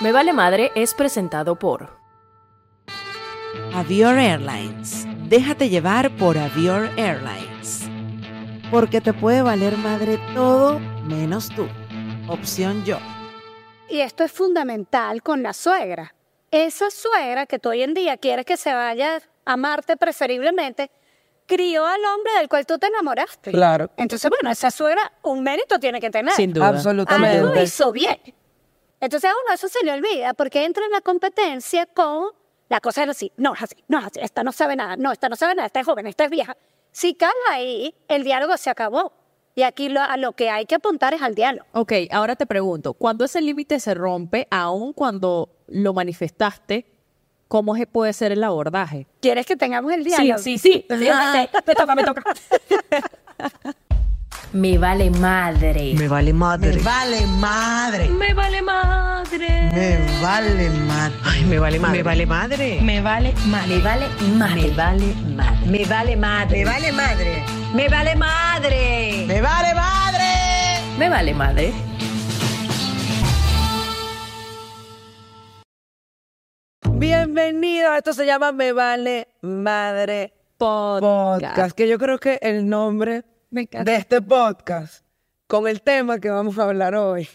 Me Vale Madre es presentado por Avior Airlines. Déjate llevar por Avior Airlines. Porque te puede valer madre todo menos tú. Opción yo. Y esto es fundamental con la suegra. Esa suegra que tú hoy en día quieres que se vaya a amarte preferiblemente, crió al hombre del cual tú te enamoraste. Claro. Entonces, bueno, esa suegra un mérito tiene que tener. Sin duda. Absolutamente. Algo hizo bien. Entonces a uno eso se le olvida porque entra en la competencia con la cosa es así, no es así, no es así, esta no sabe nada, no, esta no sabe nada, esta es joven, esta es vieja. Si cae ahí, el diálogo se acabó. Y aquí lo, a lo que hay que apuntar es al diálogo. Ok, ahora te pregunto, ¿cuándo ese límite se rompe, aun cuando lo manifestaste, cómo se puede ser el abordaje? ¿Quieres que tengamos el diálogo? sí, sí. me toca, me toca. Me Vale Madre. Me vale madre. Me vale madre. Me Vale Madre. Me vale madre. Ay, me vale madre. Me vale madre. Me Vale Madre. Me Vale Madre. Me vale madre. Me vale madre. Me vale madre. Me vale madre. Me vale madre. Me Vale Madre. Bienvenidos. Esto se llama Me Vale Madre Podcast. Que yo creo que el nombre. De este podcast con el tema que vamos a hablar hoy.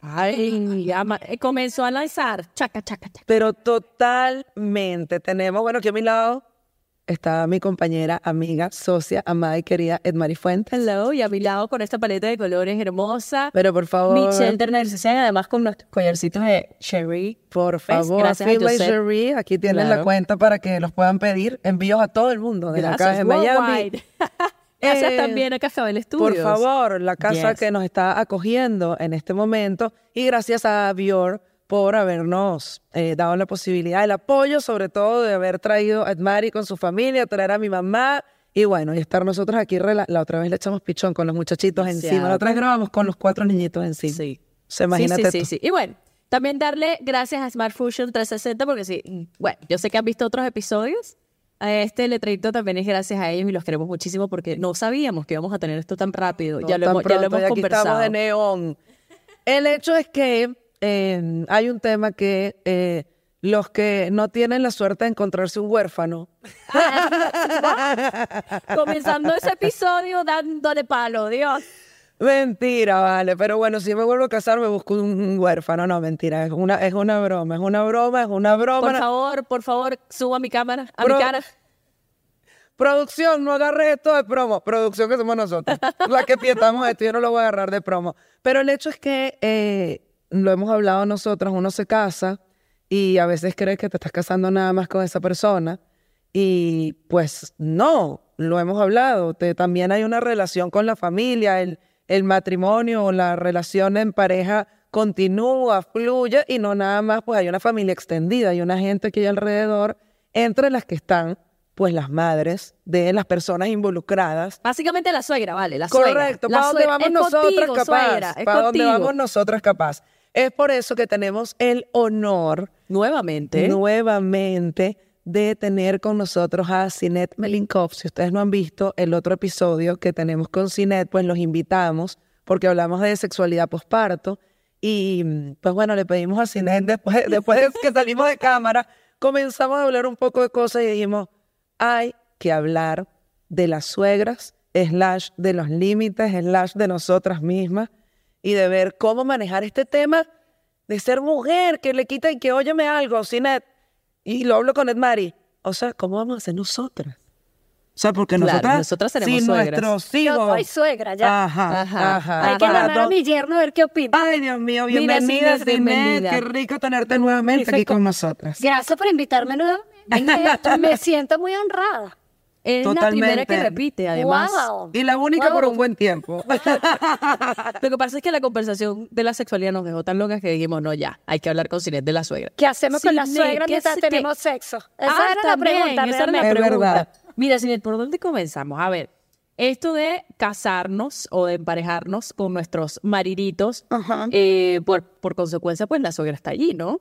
Ay, ya eh, comenzó a lanzar. Chaca, chaca, chaca. Pero totalmente tenemos, bueno, aquí a mi lado está mi compañera, amiga, socia, amada y querida Edmari Fuentes. Hello, y a mi lado con esta paleta de colores hermosa. Pero por favor, Michelle Turner Cecilia, además con nuestros collarcitos de Cherry. por favor, Gracias a. Cherie, aquí tienen Claro. la cuenta para que los puedan pedir envíos a todo el mundo, desde acá Gracias, desde Miami. Gracias Eh, también a Café del Estudio. Por favor, la casa Yes. que nos está acogiendo en este momento y gracias a Bior por habernos eh, dado la posibilidad, el apoyo sobre todo de haber traído a Edmari con su familia, traer a mi mamá y bueno, y estar nosotros aquí, rela- la otra vez le echamos pichón con los muchachitos encima, la otra vez grabamos con los cuatro niñitos encima. Sí. O sea, imagínate sí, sí, sí, tú. sí. Y bueno, también darle gracias a Smart Fusion 360 porque sí, mm, bueno, yo sé que han visto otros episodios. Este letrerito también es gracias a ellos y los queremos muchísimo porque no sabíamos que íbamos a tener esto tan rápido. No ya, lo tan hemos, ya lo pronto, hemos y aquí conversado. estamos de neón. El hecho es que eh, hay un tema que eh, los que no tienen la suerte de encontrarse un huérfano, Comenzando ese episodio dándole palo, Dios. Mentira, vale, pero bueno, si me vuelvo a casar me busco un huérfano, no, mentira, es una, es una broma, es una broma, es una broma. Por favor, por favor, suba mi cámara, a Pro- mi cara. Producción, no agarre esto de promo. Producción que somos nosotros. La que pietamos esto, yo no lo voy a agarrar de promo. Pero el hecho es que eh, lo hemos hablado nosotros, uno se casa y a veces crees que te estás casando nada más con esa persona. Y pues no, lo hemos hablado. Te- también hay una relación con la familia, el, el matrimonio o la relación en pareja continúa, fluye y no nada más, pues hay una familia extendida, hay una gente que hay alrededor, entre las que están pues las madres de las personas involucradas. Básicamente la suegra, vale, la suegra. Correcto, para dónde vamos nosotras capaz. para dónde vamos nosotras capaz. Es por eso que tenemos el honor Nuevamente. nuevamente de tener con nosotros a Sinet Melinkov. Si ustedes no han visto el otro episodio que tenemos con Sinet, pues los invitamos porque hablamos de sexualidad posparto. Y mm, pues bueno, le pedimos a Sinet después, después de que salimos de cámara, comenzamos a hablar un poco de cosas y dijimos, hay que hablar de las suegras, slash de los límites, slash de nosotras mismas y de ver cómo manejar este tema de ser mujer, que le quita y que óyeme algo, Sinet. Y lo hablo con Edmari. O sea, ¿cómo vamos a hacer nosotras? O sea, porque Claro, nosotras, nosotras tenemos si suegras. nuestros Yo hijos... soy suegra ya. Ajá, Ajá. ajá. Hay que llamar a mi yerno a ver qué opina. Ay, Dios mío, bienvenida, bienvenida. Qué rico tenerte nuevamente aquí con nosotras. Gracias por invitarme nuevamente. Me siento muy honrada. Es la Totalmente. primera que repite, además. Wow. Y la única por Wow. un buen tiempo. Lo que pasa es que la conversación de la sexualidad nos dejó tan locas que dijimos, no, ya, hay que hablar con Sinet de la suegra. ¿Qué hacemos con la suegra ¿qué mientras qué- tenemos sexo? Esa Ah, era la pregunta. esa era la pregunta. verdad. Mira, Sinet, ¿por dónde comenzamos? A ver, esto de casarnos o de emparejarnos con nuestros mariditos, Ajá. eh, por, por consecuencia, pues la suegra está allí, ¿no?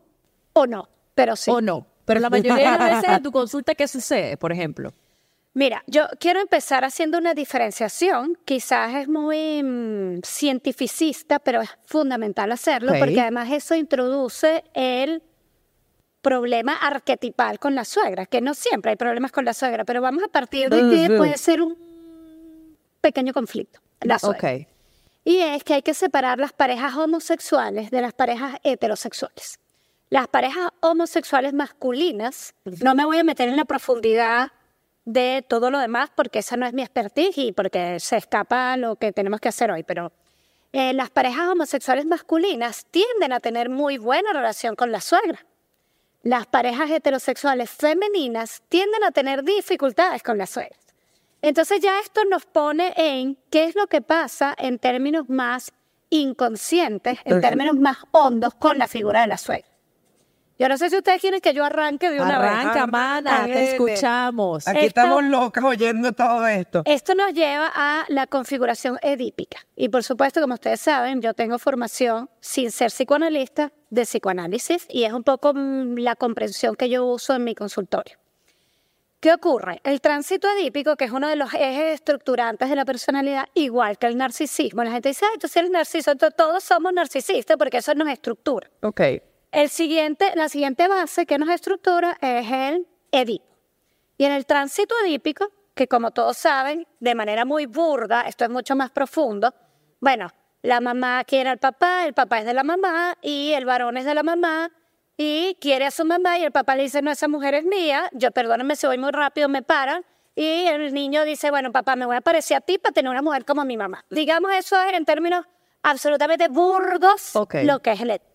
O no, pero sí. ¿O no? Pero la mayoría de las veces en tu consulta, ¿qué sucede, por ejemplo? Mira, yo quiero empezar haciendo una diferenciación, quizás es muy mm, cientificista, pero es fundamental hacerlo porque además eso introduce el problema arquetipal con la suegra, que no siempre hay problemas con la suegra, pero vamos a partir de que puede ser un pequeño conflicto. La suegra. Y es que hay que separar las parejas homosexuales de las parejas heterosexuales. Las parejas homosexuales masculinas, no me voy a meter en la profundidad de todo lo demás porque esa no es mi expertise y porque se escapa lo que tenemos que hacer hoy, pero eh, las parejas homosexuales masculinas tienden a tener muy buena relación con la suegra. Las parejas heterosexuales femeninas tienden a tener dificultades con las suegras. Entonces ya esto nos pone en qué es lo que pasa en términos más inconscientes, en términos más hondos con la figura de la suegra. Yo no sé si ustedes quieren que yo arranque de una vez. Arranca, mana, te escuchamos. Aquí Esto- estamos locas oyendo todo esto. Esto nos lleva a la configuración edípica. Y por supuesto, como ustedes saben, yo tengo formación sin ser psicoanalista de psicoanálisis y es un poco mm, la comprensión que yo uso en mi consultorio. ¿Qué ocurre? El tránsito edípico, que es uno de los ejes estructurantes de la personalidad, igual que el narcisismo. La gente dice, ay, tú sí eres narciso, entonces todos somos narcisistas porque eso nos estructura. Ok. El siguiente, la siguiente base que nos estructura es el Edipo. Y en el tránsito edípico, que como todos saben, de manera muy burda, esto es mucho más profundo, bueno, la mamá quiere al papá, el papá es de la mamá y el varón es de la mamá y quiere a su mamá y el papá le dice, no, esa mujer es mía, yo perdónenme si voy muy rápido, me paran. Y el niño dice, bueno, papá, me voy a parecer a ti para tener una mujer como mi mamá. Digamos, eso es en términos absolutamente burdos lo que es el Edipo.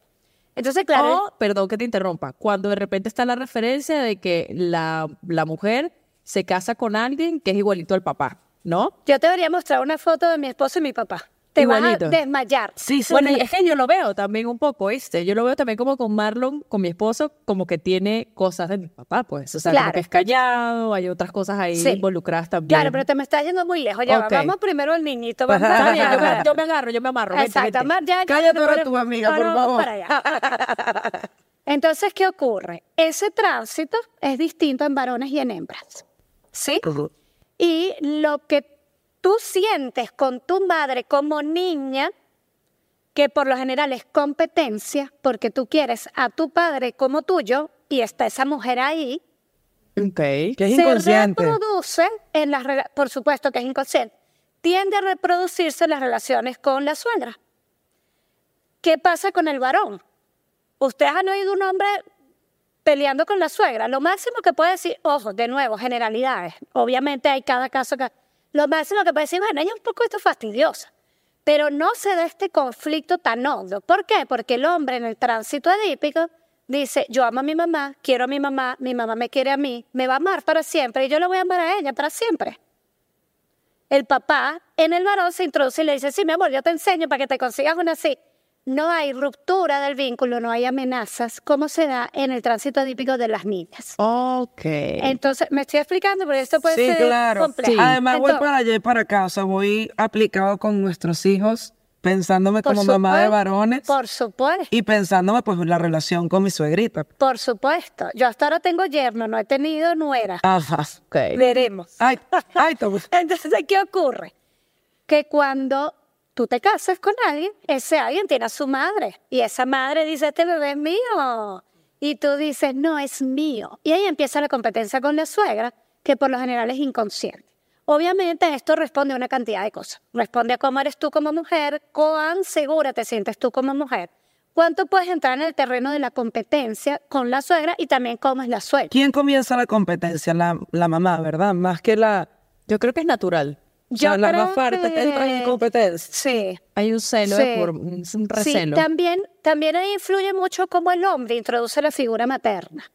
Entonces, claro, O, perdón que te interrumpa, cuando de repente está la referencia de que la, la mujer se casa con alguien que es igualito al papá, ¿no? Yo te debería mostrar una foto de mi esposo y mi papá. Te Igualito. vas a desmayar. Sí, sí. Bueno, es que yo lo veo también un poco, ¿viste? Yo lo veo también como con Marlon, con mi esposo, como que tiene cosas de mi papá, pues. O sea, como Claro. que es callado, hay otras cosas ahí Sí. involucradas también. Claro, pero te me estás yendo muy lejos. Ya vamos primero al niñito. Vamos yo me, yo me agarro, yo me amarro. Exacto. vente. Mar, ya- ya- Cállate ahora pero- tú, amiga, por favor. para allá. Entonces, ¿qué ocurre? Ese tránsito es distinto en varones y en hembras. ¿Sí? Y lo que tú sientes con tu madre como niña, que por lo general es competencia, porque tú quieres a tu padre como tuyo y está esa mujer ahí. Que es se inconsciente. reproduce en las por supuesto que es inconsciente, tiende a reproducirse en las relaciones con la suegra. ¿Qué pasa con el varón? Ustedes han oído un hombre peleando con la suegra. Lo máximo que puede decir, ojo, de nuevo, generalidades. Obviamente hay cada caso que... Lo máximo que puede decir, bueno, ella es un poco esto fastidiosa. Pero no se da este conflicto tan hondo. ¿Por qué? Porque el hombre en el tránsito edípico dice, yo amo a mi mamá, quiero a mi mamá, mi mamá me quiere a mí, me va a amar para siempre y yo la voy a amar a ella para siempre. El papá en el varón se introduce y le dice, sí, mi amor, yo te enseño para que te consigas una así. No hay ruptura del vínculo, no hay amenazas, como se da en el tránsito edípico de las niñas. Ok. Entonces, me estoy explicando, pero esto puede Sí, ser claro. complejo. Además, voy para allá y para acá. O sea, voy aplicado con nuestros hijos, pensándome como mamá de varones Por supuesto. y pensándome, pues, la relación con mi suegrita. Por supuesto. Yo hasta ahora tengo yerno, no he tenido nuera. Ajá. Ok. Veremos. Ay, ay. Entonces, ¿qué ocurre? Que cuando tú te casas con alguien, ese alguien tiene a su madre. Y esa madre dice, este bebé es mío. Y tú dices, no, es mío. Y ahí empieza la competencia con la suegra, que por lo general es inconsciente. Obviamente esto responde a una cantidad de cosas. Responde a cómo eres tú como mujer, cuán segura te sientes tú como mujer, cuánto puedes entrar en el terreno de la competencia con la suegra y también cómo es la suegra. ¿Quién comienza la competencia? La, la mamá, ¿verdad? Más que la... Yo creo que es natural. O sea, Yo la más fuerte que- entra en competencia. Sí. Hay un celo, Sí. por, un un Sí, recelo. también, también ahí influye mucho cómo el hombre introduce la figura materna.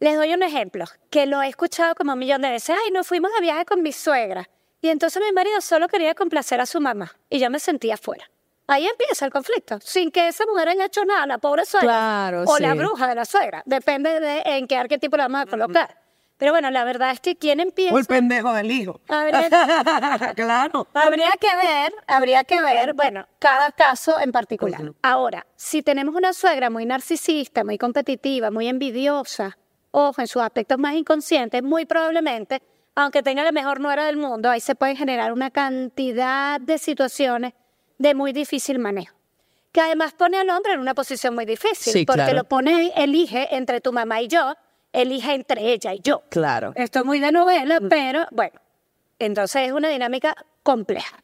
Les doy un ejemplo, que lo he escuchado como un millón de veces. Ay, nos fuimos de viaje con mi suegra. Y entonces mi marido solo quería complacer a su mamá. Y yo me sentía fuera. Ahí empieza el conflicto, sin que esa mujer haya hecho nada, la pobre suegra. Claro, o la bruja de la suegra. Depende de en qué arquetipo la vamos a colocar. Pero bueno, la verdad es que quien empieza... O el pendejo del hijo. Habría- claro. Habría que ver, habría que ver, bueno, cada caso en particular. Ahora, si tenemos una suegra muy narcisista, muy competitiva, muy envidiosa, ojo, en sus aspectos más inconscientes, muy probablemente, aunque tenga la mejor nuera del mundo, ahí se pueden generar una cantidad de situaciones de muy difícil manejo. Que además pone al hombre en una posición muy difícil, Sí, porque claro. lo pone, elige entre tu mamá y yo, elige entre ella y yo. Claro. Esto es muy de novela, pero bueno, entonces es una dinámica compleja.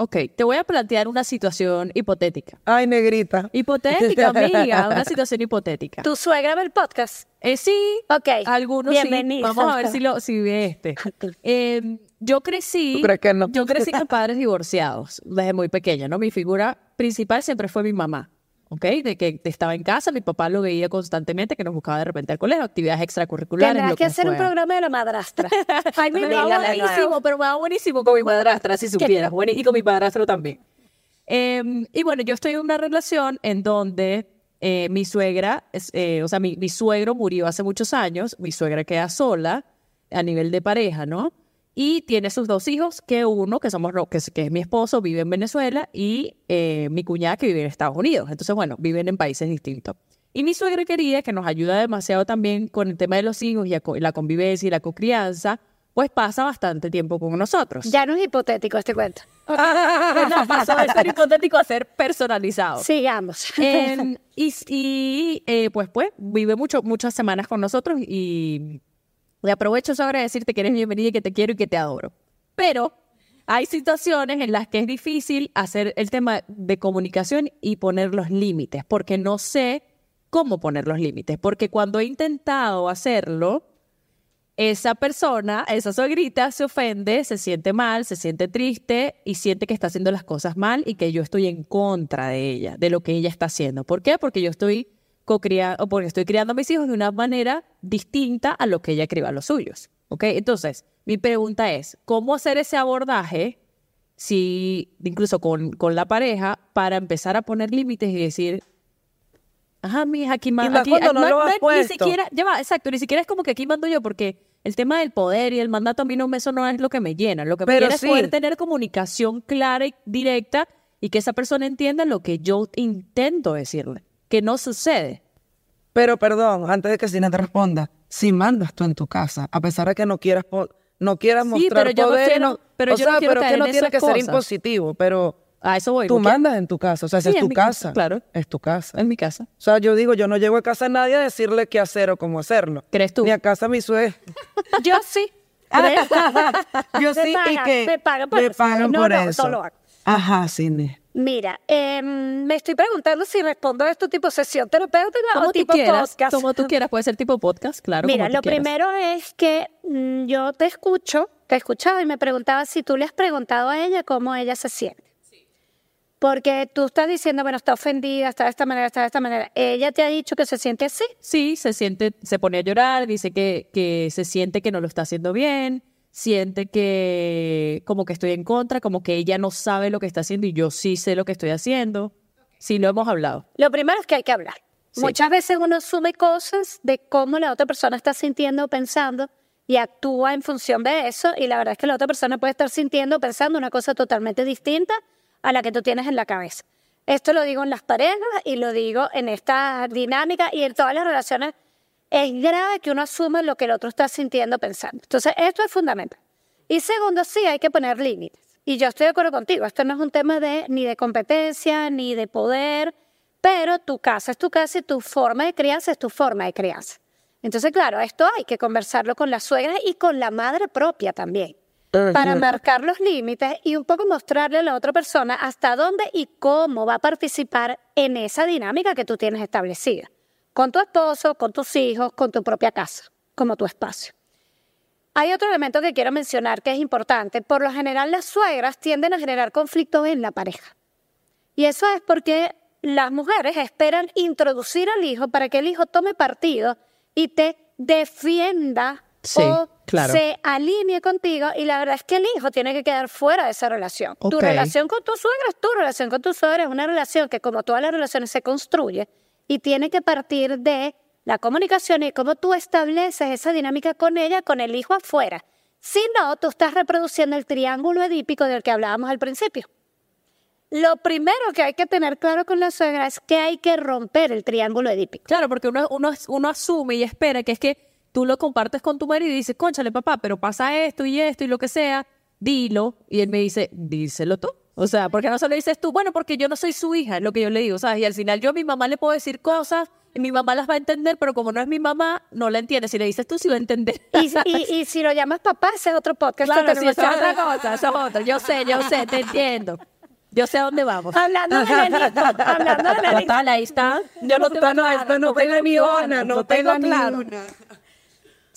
Ok, te voy a plantear una situación hipotética. Ay, negrita. Hipotética, amiga, una situación hipotética. ¿Tu suegra ve el podcast? Eh, sí, Ok. algunos Bienvenida. sí. Vamos a ver si, lo, si ve este. Eh, yo crecí, ¿Tú crees que no? yo crecí con padres divorciados desde muy pequeña, ¿no? Mi figura principal siempre fue mi mamá, ¿ok? De que estaba en casa, mi papá lo veía constantemente, que nos buscaba de repente al colegio, actividades extracurriculares, Tendrás lo que hacer un fuera. programa de la madrastra. Ay, mi Me va buenísimo, pero me va buenísimo con mi madrastra, si supieras. Bueno, y con mi padrastro también. Eh, y bueno, yo estoy en una relación en donde eh, mi suegra, eh, o sea, mi, mi suegro murió hace muchos años, mi suegra queda sola a nivel de pareja, ¿no? Y tiene sus dos hijos, que uno, que somos, que es, que es mi esposo, vive en Venezuela, y eh, mi cuñada que vive en Estados Unidos. Entonces, bueno, viven en países distintos. Y mi suegra quería, que nos ayuda demasiado también con el tema de los hijos y la co- la convivencia y la cocrianza, pues pasa bastante tiempo con nosotros. Ya no es hipotético este cuento. No, pasó de ser hipotético a ser personalizado. Sigamos. Eh, y y, eh, pues, pues, vive mucho, muchas semanas con nosotros y le aprovecho eso de decirte que eres bienvenida y que te quiero y que te adoro. Pero hay situaciones en las que es difícil hacer el tema de comunicación y poner los límites, porque no sé cómo poner los límites, porque cuando he intentado hacerlo, esa persona, esa suegrita, se ofende, se siente mal, se siente triste y siente que está haciendo las cosas mal y que yo estoy en contra de ella, de lo que ella está haciendo. ¿Por qué? Porque yo estoy o porque estoy criando a mis hijos de una manera distinta a lo que ella crió a los suyos. ¿Ok? Entonces, mi pregunta es, ¿cómo hacer ese abordaje, si incluso con, con la pareja, para empezar a poner límites y decir, Ajá, mija, aquí, ma- Y más aquí no lo has Ni siquiera, ya va, exacto, ni siquiera es como que aquí mando yo, porque el tema del poder y el mandato a mí no, me- eso no es lo que me llena. Lo que me Pero llena sí. es poder tener comunicación clara y directa y que esa persona entienda lo que yo intento decirle, que no sucede. Pero perdón, antes de que Sina te responda, si mandas tú en tu casa, a pesar de que no quieras no quieras Sí, mostrar pero yo no poder, y quiero- pero o yo no sea, quiero pero es que no en tiene que ser impositivo, pero A eso voy. tú porque- mandas en tu casa, o sea, si es tu casa, claro. es tu casa. En mi casa. O sea, yo digo, yo no llego a casa a nadie a decirle qué hacer o cómo hacerlo. ¿Crees tú? Ni a casa a mi suegra. Yo sí. yo sí, y que me pagan por me eso. pagan No, por no, eso. no lo hago. Ajá, Cine. Mira, em, me estoy preguntando si respondo a esto tipo sesión terapéutica Como o tipo quieras, podcast. como tú quieras, puede ser tipo podcast, claro. Mira, como tú lo quieras. primero es que mm, yo te escucho, te escuchaba y me preguntaba si tú le has preguntado a ella cómo ella se siente. Porque tú estás diciendo, bueno, está ofendida, está de esta manera, está de esta manera. Ella te ha dicho que se siente así. Sí, se siente, se pone a llorar, dice que, que se siente que no lo está haciendo bien, siente que como que estoy en contra, como que ella no sabe lo que está haciendo y yo sí sé lo que estoy haciendo. Sí, lo hemos hablado. Lo primero es que hay que hablar. Sí. Muchas veces uno asume cosas de cómo la otra persona está sintiendo o pensando y actúa en función de eso y la verdad es que la otra persona puede estar sintiendo o pensando una cosa totalmente distinta a la que tú tienes en la cabeza. Esto lo digo en las parejas y lo digo en esta dinámica y en todas las relaciones. Es grave que uno asuma lo que el otro está sintiendo o pensando. Entonces, esto es fundamental. Y segundo, sí, hay que poner límites. Y yo estoy de acuerdo contigo, esto no es un tema de, ni de competencia, ni de poder, pero tu casa es tu casa y tu forma de crianza es tu forma de crianza. Entonces, claro, esto hay que conversarlo con la suegra y con la madre propia también, para marcar los límites y un poco mostrarle a la otra persona hasta dónde y cómo va a participar en esa dinámica que tú tienes establecida, con tu esposo, con tus hijos, con tu propia casa, como tu espacio. Hay otro elemento que quiero mencionar que es importante. Por lo general, las suegras tienden a generar conflictos en la pareja. Y eso es porque las mujeres esperan introducir al hijo para que el hijo tome partido y te defienda Sí, o claro. se alinee contigo. Y la verdad es que el hijo tiene que quedar fuera de esa relación. Tu relación con tu suegra es tu relación con tu suegra. Es una relación que, como todas las relaciones, se construye y tiene que partir de la comunicación y cómo tú estableces esa dinámica con ella, con el hijo afuera. Si no, tú estás reproduciendo el triángulo edípico del que hablábamos al principio. Lo primero que hay que tener claro con la suegra es que hay que romper el triángulo edípico. Claro, porque uno, asume y espera que es que tú lo compartes con tu marido y dices, conchale papá, pero pasa esto y esto y lo que sea, dilo. Y él me dice, díselo tú. O sea, ¿por qué no se lo dices tú? Bueno, porque yo no soy su hija, es lo que yo le digo, ¿sabes? Y al final yo a mi mamá le puedo decir cosas y mi mamá las va a entender, pero como no es mi mamá, no la entiende. Si le dices tú, sí va a entender. Y, y- y si lo llamas papá, ese es otro podcast. Claro, sí, eso es otra cosa, eso es otra. Yo sé, yo sé, te entiendo. Yo sé a dónde vamos. Hablando de nenito, hablando de nenito. Total, ahí está. Yo no tengo nada, esta no tengo ni una, no tengo ni claro. una.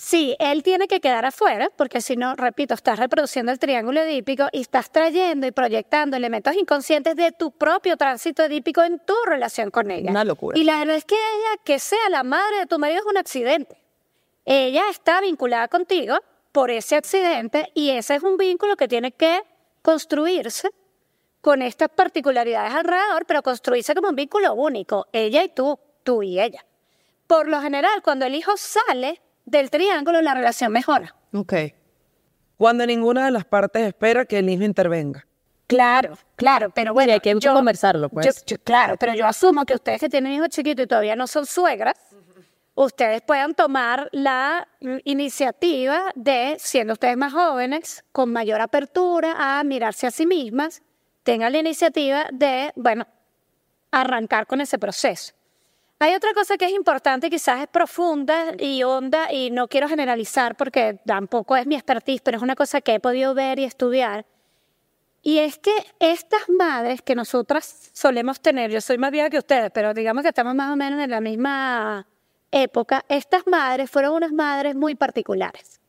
Sí, él tiene que quedar afuera, porque si no, repito, estás reproduciendo el triángulo edípico y estás trayendo y proyectando elementos inconscientes de tu propio tránsito edípico en tu relación con ella. Una locura. Y la verdad es que ella, que sea la madre de tu marido, es un accidente. Ella está vinculada contigo por ese accidente y ese es un vínculo que tiene que construirse con estas particularidades alrededor, pero construirse como un vínculo único, ella y tú, tú y ella. Por lo general, cuando el hijo sale del triángulo, la relación mejora. Ok. Cuando ninguna de las partes espera que el hijo intervenga. Claro, claro, pero bueno, hay que conversarlo, pues. yo- yo- claro, pero yo asumo que ustedes que tienen hijos chiquitos y todavía no son suegras, ustedes puedan tomar la iniciativa de, siendo ustedes más jóvenes, con mayor apertura a mirarse a sí mismas, tengan la iniciativa de, bueno, arrancar con ese proceso. Hay otra cosa que es importante, quizás es profunda y honda, y no quiero generalizar porque tampoco es mi expertise, pero es una cosa que he podido ver y estudiar. Y es que estas madres que nosotras solemos tener, yo soy más vieja que ustedes, pero digamos que estamos más o menos en la misma época, estas madres fueron unas madres muy particulares.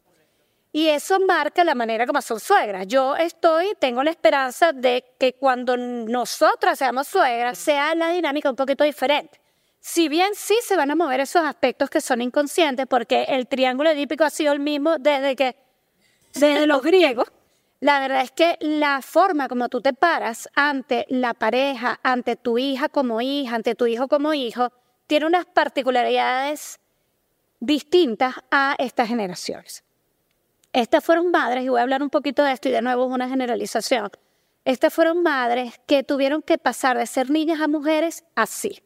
Y eso marca la manera como son suegras. Yo estoy, tengo la esperanza de que cuando nosotras seamos suegras, sea la dinámica un poquito diferente. Si bien sí se van a mover esos aspectos que son inconscientes, porque el triángulo edípico ha sido el mismo desde que, desde los griegos, la verdad es que la forma como tú te paras ante la pareja, ante tu hija como hija, ante tu hijo como hijo, tiene unas particularidades distintas a estas generaciones. Estas fueron madres, y voy a hablar un poquito de esto, y de nuevo es una generalización. Estas fueron madres que tuvieron que pasar de ser niñas a mujeres así.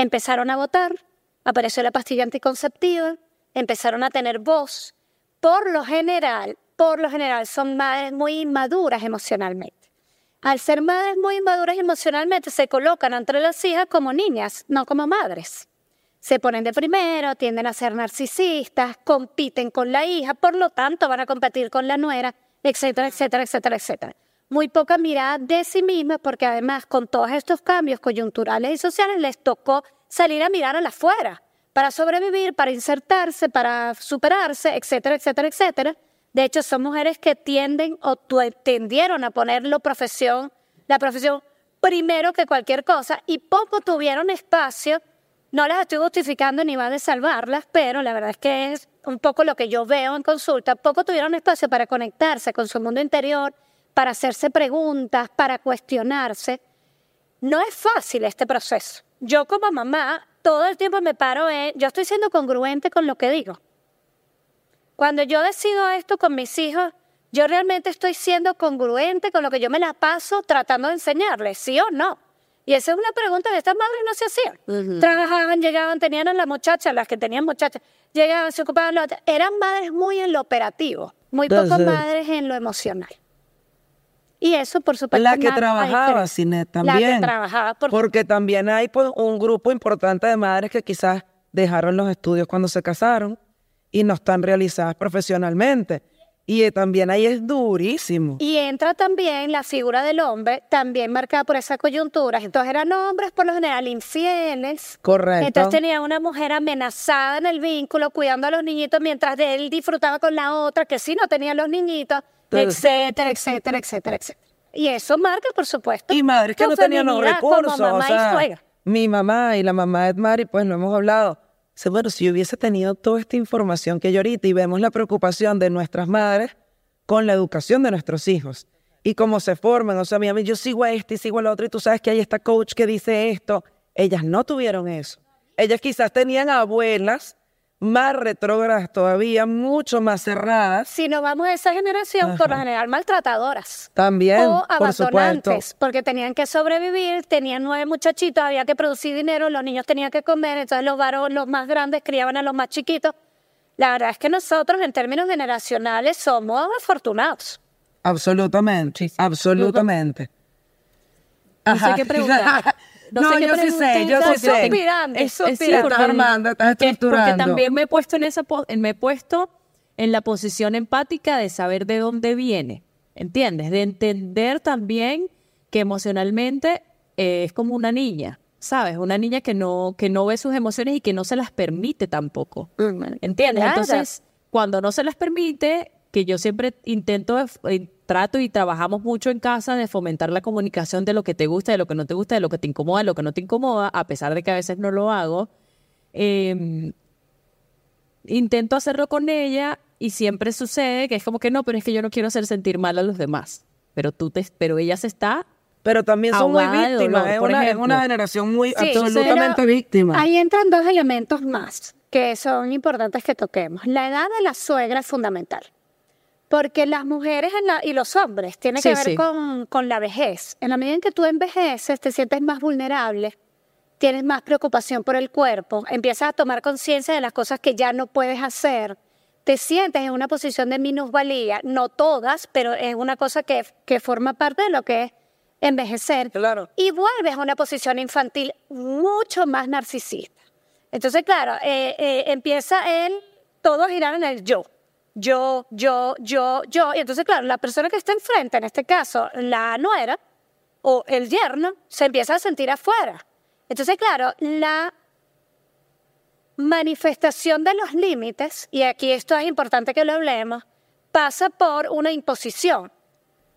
Empezaron a votar, apareció la pastilla anticonceptiva, empezaron a tener voz. Por lo general, por lo general son madres muy inmaduras emocionalmente. Al ser madres muy inmaduras emocionalmente, se colocan entre las hijas como niñas, no como madres. Se ponen de primero, tienden a ser narcisistas, compiten con la hija, por lo tanto van a competir con la nuera, etcétera, etcétera, etcétera, etcétera. Muy poca mirada de sí mismas porque además con todos estos cambios coyunturales y sociales les tocó salir a mirar a la afuera para sobrevivir, para insertarse, para superarse, etcétera, etcétera, etcétera. De hecho, son mujeres que tienden o tendieron a ponerlo profesión, la profesión primero que cualquier cosa y poco tuvieron espacio no las estoy justificando ni va de salvarlas, pero la verdad es que es un poco lo que yo veo en consulta. Poco tuvieron espacio para conectarse con su mundo interior, para hacerse preguntas, para cuestionarse. No es fácil este proceso. Yo como mamá todo el tiempo me paro en, yo estoy siendo congruente con lo que digo. Cuando yo decido esto con mis hijos, yo realmente estoy siendo congruente con lo que yo me la paso tratando de enseñarles, ¿sí o no? Y esa es una pregunta que estas madres no se hacían. Trabajaban, llegaban, tenían a las muchachas, las que tenían muchachas, llegaban, se ocupaban, lo otro. eran madres muy en lo operativo, muy pocas madres en lo emocional. Y eso, por supuesto, La que trabajaba, diferencia. Cinet, La también. que trabajaba, por Porque también hay pues, un grupo importante de madres que quizás dejaron los estudios cuando se casaron y no están realizadas profesionalmente. Y eh, también ahí es durísimo. Y entra también la figura del hombre, también marcada por esa coyuntura. Entonces eran hombres por lo general infieles. Correcto. Entonces tenía una mujer amenazada en el vínculo, cuidando a los niñitos mientras de él disfrutaba con la otra, que sí no tenía los niñitos, etcétera, etcétera, etcétera, etcétera. Y eso marca, por supuesto. Y madres que no tenían los recursos. mamá o y sea, suegra. mi mamá y la mamá de Mari, pues lo hemos hablado. Bueno, si yo hubiese tenido toda esta información que yo ahorita y vemos la preocupación de nuestras madres con la educación de nuestros hijos y cómo se forman. O sea, mi amiga, yo sigo a este y sigo al otro y tú sabes que hay esta coach que dice esto. Ellas no tuvieron eso. Ellas quizás tenían abuelas más retrógradas todavía, mucho más cerradas. Si nos vamos a esa generación, por lo general maltratadoras. También, o por supuesto. abandonantes, porque tenían que sobrevivir, tenían nueve muchachitos, había que producir dinero, los niños tenían que comer, entonces los varones, los más grandes criaban a los más chiquitos. La verdad es que nosotros en términos generacionales somos afortunados. Absolutamente, absolutamente. No sé qué preguntar. No, sé qué yo sí sé, yo sí sé. Es- sí. Estás armando, estás estructurando. Porque también me he puesto en esa me he puesto en la posición empática de saber de dónde viene, ¿entiendes? De entender también que emocionalmente eh, es como una niña, ¿sabes? Una niña que no que no ve sus emociones y que no se las permite tampoco. ¿Entiendes? Claro. Entonces, cuando no se las permite, que yo siempre intento, eh, trato y trabajamos mucho en casa de fomentar la comunicación de lo que te gusta, de lo que no te gusta, de lo que te incomoda, de lo que no te incomoda, a pesar de que a veces no lo hago. eh, intento hacerlo con ella y siempre sucede que es como que no, pero es que yo no quiero hacer sentir mal a los demás. Pero tú te, pero ella se está Pero también son muy ahogada víctimas. dolor, es, por una, es una generación muy Sí, absolutamente víctima. Ahí entran dos elementos más que son importantes que toquemos. La edad de la suegra es fundamental. Porque las mujeres en la- y los hombres tienen que ver sí. con, con la vejez. En la medida en que tú envejeces, te sientes más vulnerable, tienes más preocupación por el cuerpo, empiezas a tomar conciencia de las cosas que ya no puedes hacer, te sientes en una posición de minusvalía, no todas, pero es una cosa que, que forma parte de lo que es envejecer. Claro. Y vuelves a una posición infantil mucho más narcisista. Entonces, claro, eh, eh, empieza el todo a girar en el yo. Yo, yo, yo, yo. Y entonces, claro, la persona que está enfrente, en este caso, la nuera o el yerno, se empieza a sentir afuera. Entonces, claro, la manifestación de los límites, y aquí esto es importante que lo hablemos, pasa por una imposición.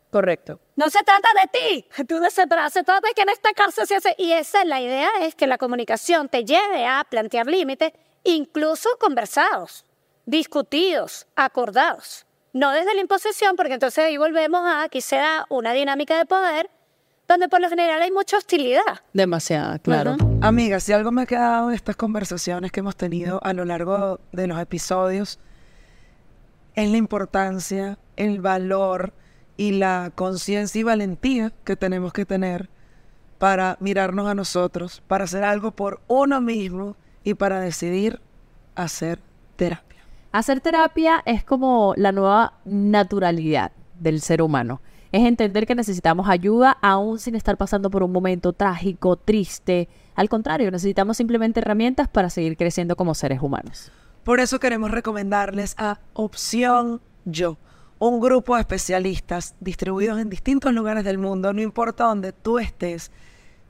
correcto. No se trata de ti, tú de se trata, se trata de que en esta casa se hace. Y esa es la idea, es que la comunicación te lleve a plantear límites, incluso conversados, discutidos, acordados. No desde la imposición, porque entonces ahí volvemos a que se da una dinámica de poder donde por lo general hay mucha hostilidad. Demasiada, claro. Amiga, si algo me ha quedado de estas conversaciones que hemos tenido a lo largo de los episodios, es la importancia, el valor y la conciencia y valentía que tenemos que tener para mirarnos a nosotros, para hacer algo por uno mismo y para decidir hacer terapia. Hacer terapia es como la nueva naturalidad del ser humano. Es entender que necesitamos ayuda aún sin estar pasando por un momento trágico, triste. Al contrario, necesitamos simplemente herramientas para seguir creciendo como seres humanos. Por eso queremos recomendarles a Opción Yo, un grupo de especialistas distribuidos en distintos lugares del mundo, no importa donde tú estés,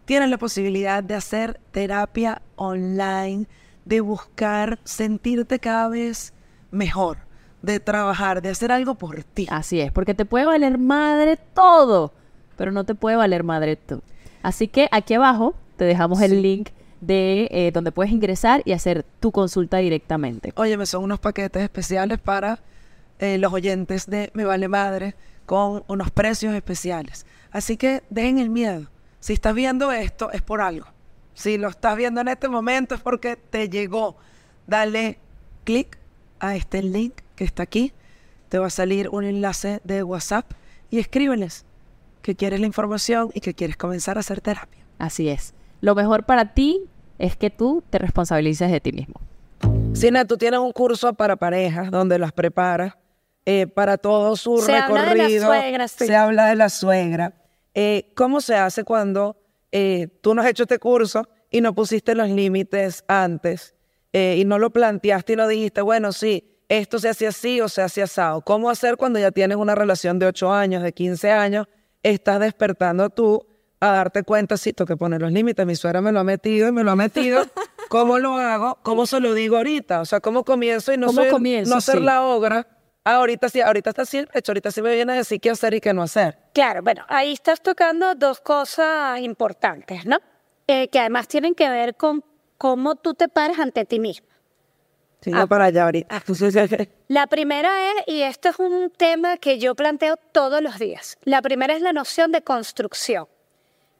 tienen la posibilidad de hacer terapia online, de buscar sentirte cada vez mejor, de trabajar, de hacer algo por ti. Así es, porque te puede valer madre todo, pero no te puede valer madre tú. Así que aquí abajo te dejamos el link de eh, donde puedes ingresar y hacer tu consulta directamente. Óyeme, son unos paquetes especiales para eh, los oyentes de Me Vale Madre con unos precios especiales. Así que dejen el miedo. Si estás viendo esto es por algo. Si lo estás viendo en este momento es porque te llegó. Dale clic a este link que está aquí. Te va a salir un enlace de WhatsApp y escríbeles que quieres la información y que quieres comenzar a hacer terapia. Así es. Lo mejor para ti es que tú te responsabilices de ti mismo. Sina, tú tienes un curso para parejas donde las preparas eh, para todo su Se habla recorrido. de la suegra, sí. Se habla de la suegra. Eh, ¿Cómo se hace cuando eh, tú no has hecho este curso y no pusiste los límites antes eh, y no lo planteaste y no dijiste, bueno, sí, esto se hace así o se hace asado? ¿Cómo hacer cuando ya tienes una relación de 8 años, de 15 años, estás despertando tú a darte cuenta, sí, tengo que poner los límites, mi suegra me lo ha metido y me lo ha metido. ¿Cómo lo hago? ¿Cómo se lo digo ahorita? O sea, ¿cómo comienzo y no, ¿Cómo soy- comienzo? no ser Sí. la ogra? Ah, ahorita sí, ahorita está así hecho, ahorita sí me viene a decir qué hacer y qué no hacer. Claro, bueno, ahí estás tocando dos cosas importantes, ¿no? Eh, que además tienen que ver con cómo tú te pares ante ti mismo. Sí, Ah. para allá ahorita. La primera es, y este es un tema que yo planteo todos los días, la primera es la noción de construcción.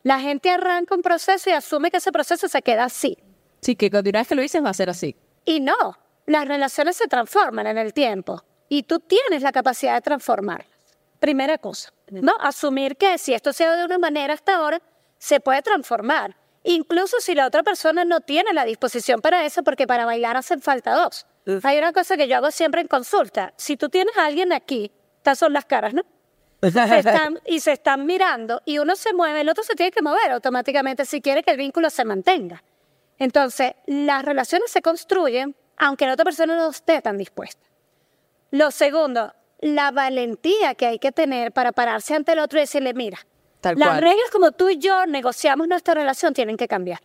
La gente arranca un proceso y asume que ese proceso se queda así. Sí, que cuando que lo dices va a ser así. Y no, las relaciones se transforman en el tiempo y tú tienes la capacidad de transformarlas. Primera cosa, ¿no? Asumir que si esto se ha de una manera hasta ahora, se puede transformar Incluso si la otra persona no tiene la disposición para eso, porque para bailar hacen falta dos. Hay una cosa que yo hago siempre en consulta. Si tú tienes a alguien aquí, estas son las caras, ¿no? Se están- y se están mirando y uno se mueve, el otro se tiene que mover automáticamente si quiere que el vínculo se mantenga. Entonces, las relaciones se construyen aunque la otra persona no esté tan dispuesta. Lo segundo, la valentía que hay que tener para pararse ante el otro y decirle, mira, Tal las cual. reglas como tú y yo negociamos nuestra relación tienen que cambiar.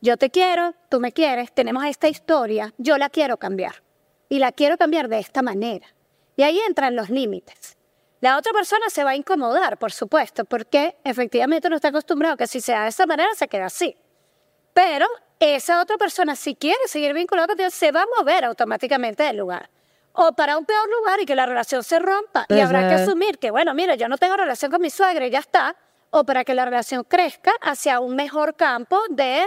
Yo te quiero, tú me quieres, tenemos esta historia, yo la quiero cambiar. Y la quiero cambiar de esta manera. Y ahí entran los límites. La otra persona se va a incomodar, por supuesto, porque efectivamente no está acostumbrado que si se da de esa manera se queda así. Pero esa otra persona, si quiere seguir vinculada contigo, se va a mover automáticamente del lugar. O para un peor lugar y que la relación se rompa. Y habrá que asumir que, bueno, mira, yo no tengo relación con mi suegra y ya está. O para que la relación crezca hacia un mejor campo de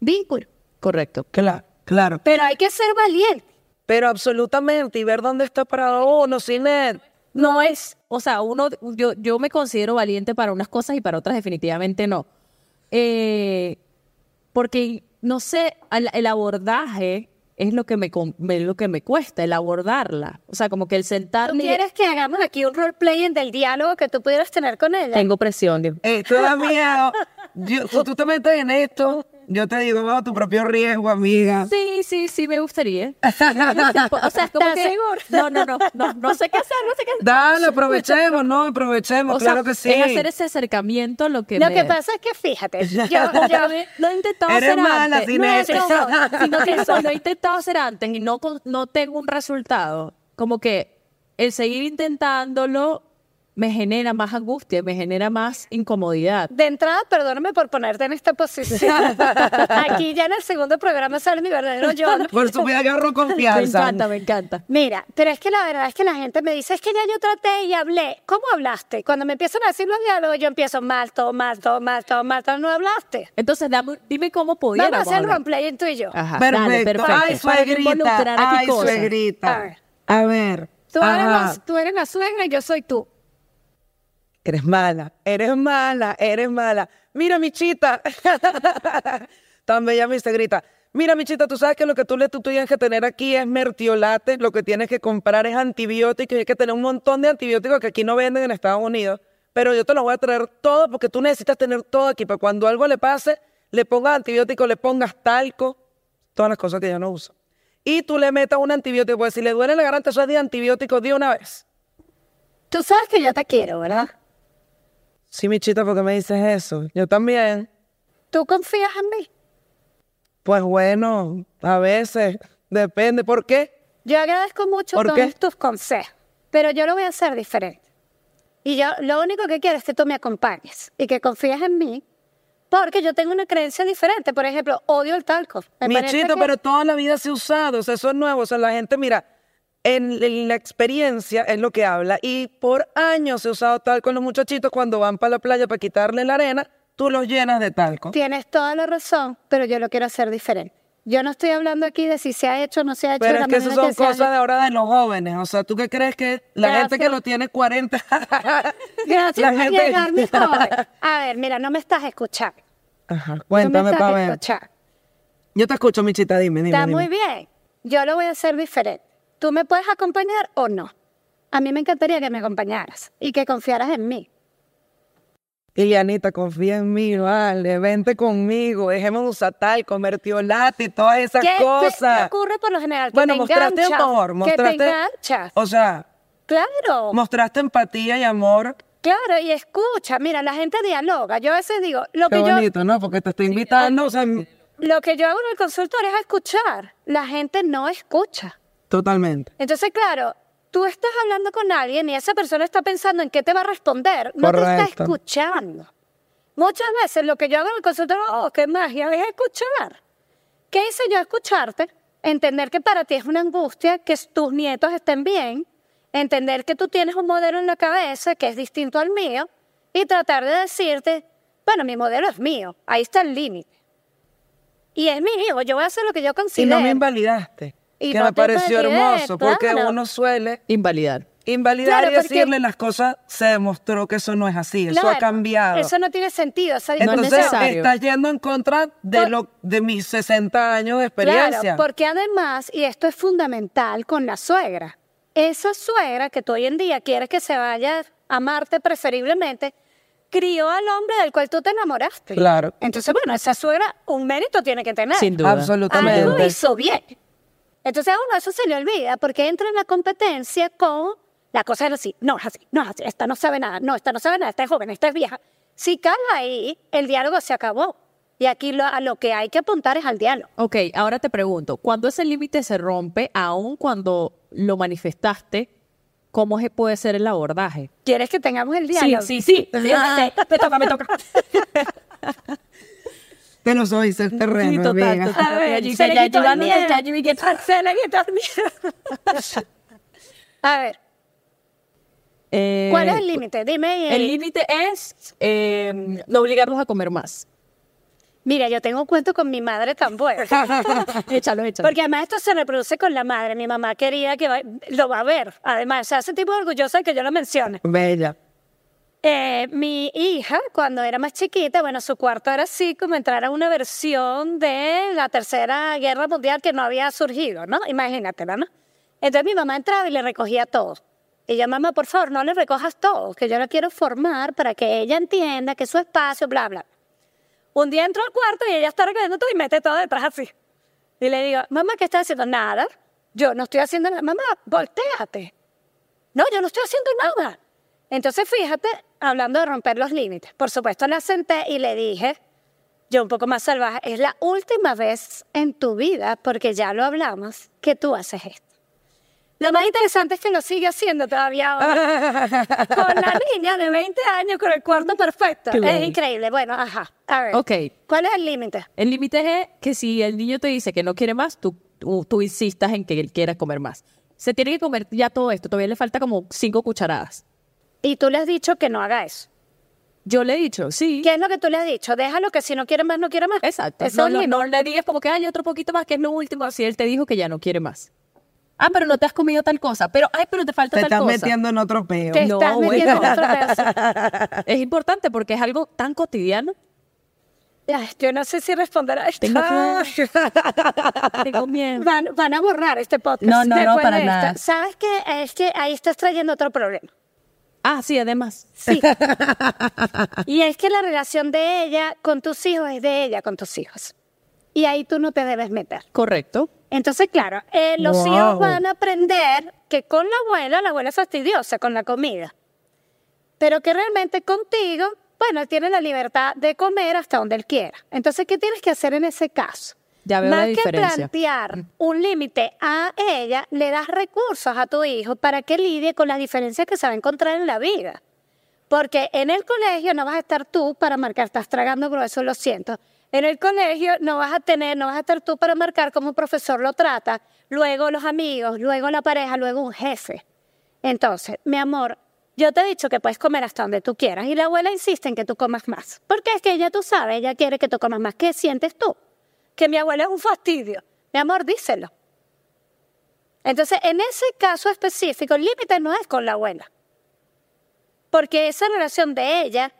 vínculo. Correcto. Claro, claro. Pero hay que ser valiente. Pero absolutamente, y ver dónde está parado uno, Sinet. No es, o sea, uno, yo, yo me considero valiente para unas cosas y para otras definitivamente no. Eh, porque, no sé, el abordaje es lo que me, com- me- lo que me cuesta, el abordarla. O sea, como que el ¿Tú sentarme... quieres que hagamos aquí un roleplaying del diálogo que tú pudieras tener con ella? Tengo presión, Dios. Esto da miedo. Yo- si tú te metes en esto, yo te digo, bajo tu propio riesgo, amiga. Sí, sí, sí, me gustaría. o sea, es como ¿Estás que... No, no, no, no, no sé qué hacer, no sé qué hacer. Dale, aprovechemos, ¿no? Aprovechemos, O sea, claro que sí. es hacer ese acercamiento lo que Lo me... que pasa es que fíjate, yo, yo, Lo he intentado Eres hacer mala, antes. Inés. No, no, sino que eso lo he intentado hacer antes y no, con- no tengo un resultado. Como que el seguir intentándolo me genera más angustia, me genera más incomodidad. De entrada, perdóname por ponerte en esta posición. Aquí ya en el segundo programa sale mi verdadero yo. Por su vida agarro Me confianza. encanta, me encanta. Mira, pero es que la verdad es que la gente me dice, es que ya yo traté y hablé. ¿Cómo hablaste? Cuando me empiezan a decir los diálogos, yo empiezo mal, todo mal, todo mal, todo mal, todo no hablaste. Entonces, dame- dime cómo Vamos pudiéramos a hacer roleplay tú y yo. Ajá, Perfecto. dale, perfecto. Ay, suegrita. Ay, cosas. A suegrita. ver. A ver. Tú eres, la, tú eres la suegra y yo soy tú. Eres mala, eres mala, eres mala. Mira, Michita. Tan bella mi grita. Mira, Michita, tú sabes que lo que tú le tú tienes que tener aquí es mertiolate. Lo que tienes que comprar es antibióticos. Y hay que tener un montón de antibióticos que aquí no venden en Estados Unidos. Pero yo te lo voy a traer todo porque tú necesitas tener todo aquí. Para cuando algo le pase, le pongas antibiótico, le pongas talco. Todas las cosas que yo no uso. Y tú le metas un antibiótico. Porque si le duele la garganta, eso es de antibiótico de una vez. Tú sabes que yo te quiero, ¿verdad? Sí, Michita, ¿por qué me dices eso? Yo también. ¿Tú confías en mí? Pues bueno, a veces, depende. ¿Por qué? Yo agradezco mucho ¿Por todos qué? tus consejos, pero yo lo voy a hacer diferente. Y yo lo único que quiero es que tú me acompañes y que confíes en mí, porque yo tengo una creencia diferente. Por ejemplo, odio el talco. Me Michito, que- pero toda la vida se ha usado, o sea, eso es nuevo. O sea, la gente, mira, en, en la experiencia es lo que habla. Y por años se ha usado talco con los muchachitos cuando van para la playa para quitarle la arena, tú los llenas de talco. Tienes toda la razón, pero yo lo quiero hacer diferente. Yo no estoy hablando aquí de si se ha hecho o no se ha hecho. Pero es que esas manera son cosas de ahora de los jóvenes. O sea, ¿tú qué crees que la gente que lo tiene 40... Gracias la gente- llegar, mi joven. A ver, mira, no me estás escuchando. Ajá, no cuéntame me estás para ver. escuchando. Yo te escucho, Michita, dime, dime. Está dime. muy bien. Yo lo voy a hacer diferente. ¿Tú me puedes acompañar o no? A mí me encantaría que me acompañaras y que confiaras en mí. Ilianita, confía en mí, vale, vente conmigo, dejemos de usar talco, mertiolate y todas esas ¿Qué, cosas. ¿Qué ocurre por lo general? Que bueno, te mostraste amor, Que mostraste, te enganchas. o sea, Claro, mostraste empatía y amor. claro, y escucha. Mira, la gente dialoga. Yo a veces digo, lo Qué que, yo, bonito, ¿no? Porque te estoy invitando, o sea, lo que yo hago en el consultorio es escuchar. La gente no escucha. Totalmente. Entonces, claro, tú estás hablando con alguien y esa persona está pensando en qué te va a responder. No te está escuchando. Muchas veces lo que yo hago en el consultorio, oh, qué magia, es escuchar. ¿Qué hice yo? Escucharte, entender que para ti es una angustia que tus nietos estén bien, entender que tú tienes un modelo en la cabeza que es distinto al mío y tratar de decirte, bueno, mi modelo es mío, ahí está el límite. Y es mi hijo, yo voy a hacer lo que yo Y considero. no me invalidaste, Y que no me pareció hermoso, porque uno suele, Invalidar. Invalidar Claro, y porque- decirle las cosas se demostró que eso no es así, eso ha cambiado. Eso no tiene sentido. esa No es Entonces necesario. estás yendo en contra de Por- lo de mis 60 años de experiencia. Claro, porque además, y esto es fundamental con la suegra, esa suegra que tú hoy en día quieres que se vaya a amarte preferiblemente, crió al hombre del cual tú te enamoraste. Claro. Entonces, bueno, esa suegra un mérito tiene que tener. Sin duda. Algo Absolutamente. hizo bien. Entonces a uno eso se le olvida porque entra en la competencia con la cosa es así, no es así, no es así, esta no sabe nada, no, esta no sabe nada, esta es joven, esta es vieja. Si cae ahí, el diálogo se acabó. Y aquí lo, a lo que hay que apuntar es al diálogo. Ok, ahora te pregunto, ¿cuándo ese límite se rompe, aun cuando lo manifestaste, cómo se puede ser el abordaje? ¿Quieres que tengamos el diálogo? sí, sí. me toca, me toca. Te lo soy, ser terreno, Sí, total, amiga. total. A ver, Ya se le ya quitó el miedo. Se le quitó el miedo. A ver, Eh, ¿cuál es el límite? Dime. El límite es eh, no obligarlos a comer más. Mira, yo tengo un cuento con mi madre tan bueno. échalo, échalo. Porque además esto se reproduce con la madre. Mi mamá quería que va- lo va a ver. Además, se hace tipo orgullosa de que yo lo mencione. Bella. Eh, mi hija, cuando era más chiquita, bueno, su cuarto era así como entrar a una versión de la Tercera Guerra Mundial que no había surgido, ¿no? Imagínatela, ¿no? Entonces mi mamá entraba y le recogía todo. Y yo, mamá, por favor, no le recojas todo, que yo la quiero formar para que ella entienda que su espacio, bla, bla. Un día entro al cuarto y ella está recogiendo todo y mete todo detrás así. Y le digo, mamá, ¿qué estás haciendo? Nada. Yo no estoy haciendo nada. Mamá, volteate. No, yo no estoy haciendo nada. Entonces, fíjate, hablando de romper los límites, por supuesto la senté y le dije, yo un poco más salvaje, es la última vez en tu vida, porque ya lo hablamos, que tú haces esto. Lo más interesante es que lo sigue haciendo todavía ahora. con la niña de 20 años, con el cuarto perfecto. Qué es increíble. Bueno, ajá. A ver. Ok. ¿Cuál es el límite? El límite es que si el niño te dice que no quiere más, tú, tú, tú insistas en que él quiera comer más. Se tiene que comer ya todo esto, todavía le falta como cinco cucharadas. Y tú le has dicho que no haga eso. Yo le he dicho, sí. ¿Qué es lo que tú le has dicho? Déjalo que si no quiere más, no quiere más. Exacto. Eso No, le digas como que hay otro poquito más, que es lo último. Así él te dijo que ya no quiere más. Ah, pero no te has comido tal cosa. Pero, ay, pero te falta Te tal estás cosa. metiendo en otro peo. Te No, estás metiendo en otro pedazo. Es importante porque es algo tan cotidiano. Ay, Yo no sé si responder a esto. Tengo. Tengo miedo. Van, van a borrar este podcast. No, no, no, para nada. ¿Sabes qué? Es que ahí estás trayendo otro problema. Ah, sí, además. Sí. y es que la relación de ella con tus hijos es de ella con tus hijos. Y ahí tú no te debes meter. Correcto. Entonces, claro, eh, los Wow. hijos van a aprender que con la abuela, la abuela es fastidiosa con la comida. Pero que realmente contigo, bueno, él tiene la libertad de comer hasta donde él quiera. Entonces, ¿qué tienes que hacer en ese caso? Ya veo Más la que plantear un límite a ella, le das recursos a tu hijo para que lidie con las diferencias que se va a encontrar en la vida. Porque en el colegio no vas a estar tú para marcar, estás tragando grueso, lo siento. En el colegio no vas a tener, no vas a estar tú para marcar cómo un profesor lo trata, luego los amigos, luego la pareja, luego un jefe. Entonces, mi amor, yo te he dicho que puedes comer hasta donde tú quieras y la abuela insiste en que tú comas más. Porque es que ella, tú sabes, ella quiere que tú comas más. ¿Qué sientes tú? Que mi abuela es un fastidio. Mi amor, díselo. Entonces, en ese caso específico, el límite no es con la abuela. Porque esa relación de ella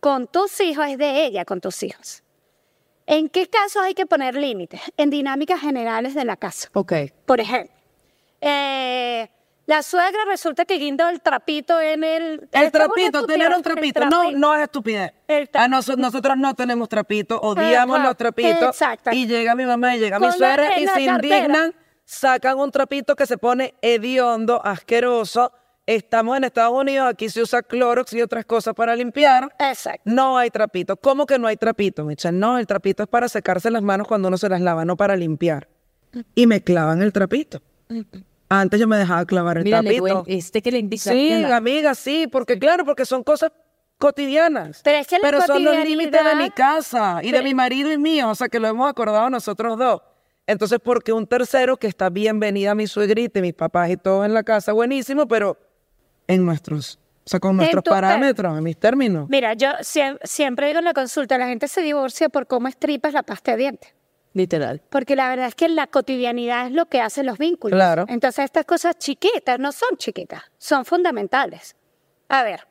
con tus hijos es de ella con tus hijos. ¿En qué casos hay que poner límites? En dinámicas generales de la casa. Ok. Por ejemplo, eh, la suegra resulta que guindó el trapito en el... El trapito, tener un trapito. No, no es estupidez. A noso- nosotros no tenemos trapito, odiamos Ajá, los trapitos. exacto. Y llega mi mamá y llega mi la- suegra en y la se cartera. indignan, sacan un trapito que se pone hediondo, asqueroso. Estamos en Estados Unidos, aquí se usa Clorox y otras cosas para limpiar. Exacto. No hay trapito. ¿Cómo que no hay trapito, Michelle? No, el trapito es para secarse las manos cuando uno se las lava, no para limpiar. Y me clavan el trapito. Antes yo me dejaba clavar el Mira, le trapito. duele. Este que le indica. Sí, amiga, sí, porque claro, porque son cosas cotidianas. Pero es que la son los límites de mi casa y de mi marido y mío, o sea, que lo hemos acordado nosotros dos. Entonces, porque un tercero que está bienvenida mi suegrita y mis papás y todos en la casa, buenísimo, pero en nuestros, o sea, con nuestros parámetros, en mis términos. Mira, yo siem- siempre digo en la consulta, la gente se divorcia por cómo estripas la pasta de dientes. Literal. Porque la verdad es que la cotidianidad es lo que hace los vínculos. Claro. Entonces estas cosas chiquitas no son chiquitas, son fundamentales. A ver,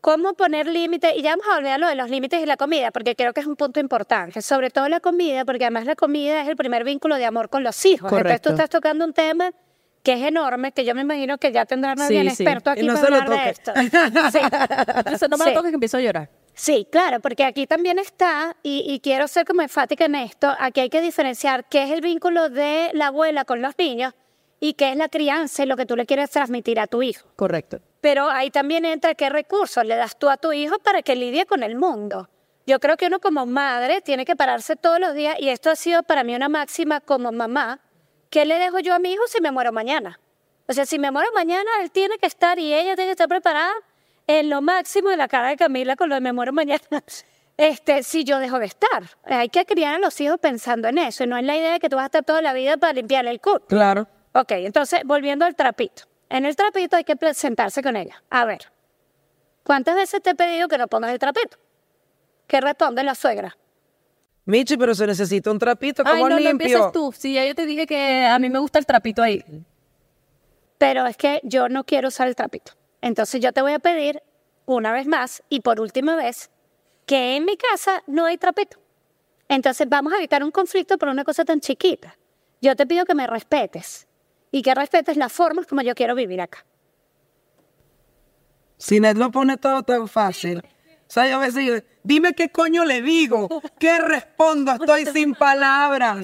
¿cómo poner límites? Y ya vamos a olvidar lo de los límites y la comida, porque creo que es un punto importante. Sobre todo la comida, porque además la comida es el primer vínculo de amor con los hijos. Entonces Correcto. tú estás tocando un tema que es enorme, que yo me imagino que ya tendrán a Sí, alguien sí. experto aquí Y no para hablar de esto. Sí. No me Sí. lo toques que empiezo a llorar. Sí, claro, porque aquí también está, y, y quiero ser como enfática en esto, aquí hay que diferenciar qué es el vínculo de la abuela con los niños y qué es la crianza y lo que tú le quieres transmitir a tu hijo. Correcto. Pero ahí también entra qué recursos le das tú a tu hijo para que lidie con el mundo. Yo creo que uno como madre tiene que pararse todos los días, y esto ha sido para mí una máxima como mamá, ¿qué le dejo yo a mi hijo si me muero mañana? O sea, si me muero mañana, él tiene que estar y ella tiene que estar preparada en lo máximo de la cara de Camila con lo de me muero mañana. Este, si yo dejo de estar. Hay que criar a los hijos pensando en eso, y no es la idea de que tú vas a estar toda la vida para limpiarle el culo. Claro. Ok, entonces, volviendo al trapito. En el trapito hay que sentarse con ella. A ver, ¿cuántas veces te he pedido que no pongas el trapito? ¿Qué responde la suegra? Michi, pero se necesita un trapito Ay, como no, no limpio. empieces tú. Sí, ya yo te dije que a mí me gusta el trapito ahí. Pero es que yo no quiero usar el trapito. Entonces yo te voy a pedir una vez más y por última vez que en mi casa no hay trapito. Entonces vamos a evitar un conflicto por una cosa tan chiquita. Yo te pido que me respetes y que respetes las formas como yo quiero vivir acá. Sinet lo pone todo tan fácil. O sea, yo a veces digo, dime qué coño le digo, qué respondo, estoy sin palabras.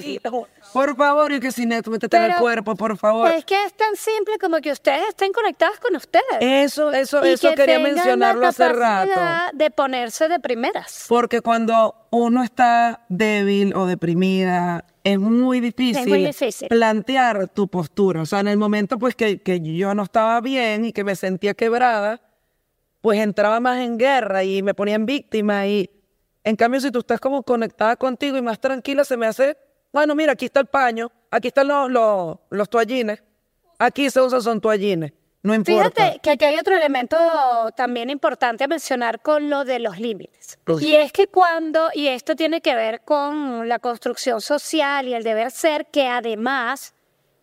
Por favor, y que Sinet, métete en el cuerpo, por favor. Es que es tan simple como que ustedes estén conectadas con ustedes. Eso, eso, Y eso que quería mencionarlo la hace rato. de ponerse de primeras. Porque cuando uno está débil o deprimida, es muy difícil, Es muy difícil. plantear tu postura. O sea, en el momento pues que, que yo no estaba bien y que me sentía quebrada, pues entraba más en guerra y me ponía en víctima. Y en cambio, si tú estás como conectada contigo y más tranquila, se me hace, bueno, mira, aquí está el paño, aquí están los, los, los toallines, aquí se usan son toallines, no importa. Fíjate que aquí hay otro elemento también importante a mencionar con lo de los límites. Uy. Y es que cuando, y esto tiene que ver con la construcción social y el deber ser, que además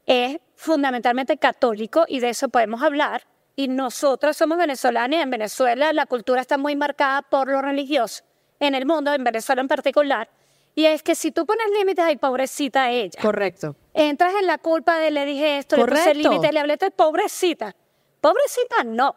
es fundamentalmente católico, y de eso podemos hablar, y nosotros somos venezolanos y en Venezuela la cultura está muy marcada por lo religioso, en el mundo, en Venezuela en particular, y es que si tú pones límites, ay, pobrecita ella. Correcto. Entras en la culpa de le dije esto, le puse Correcto. límite, le hablé de pobrecita. Pobrecita no.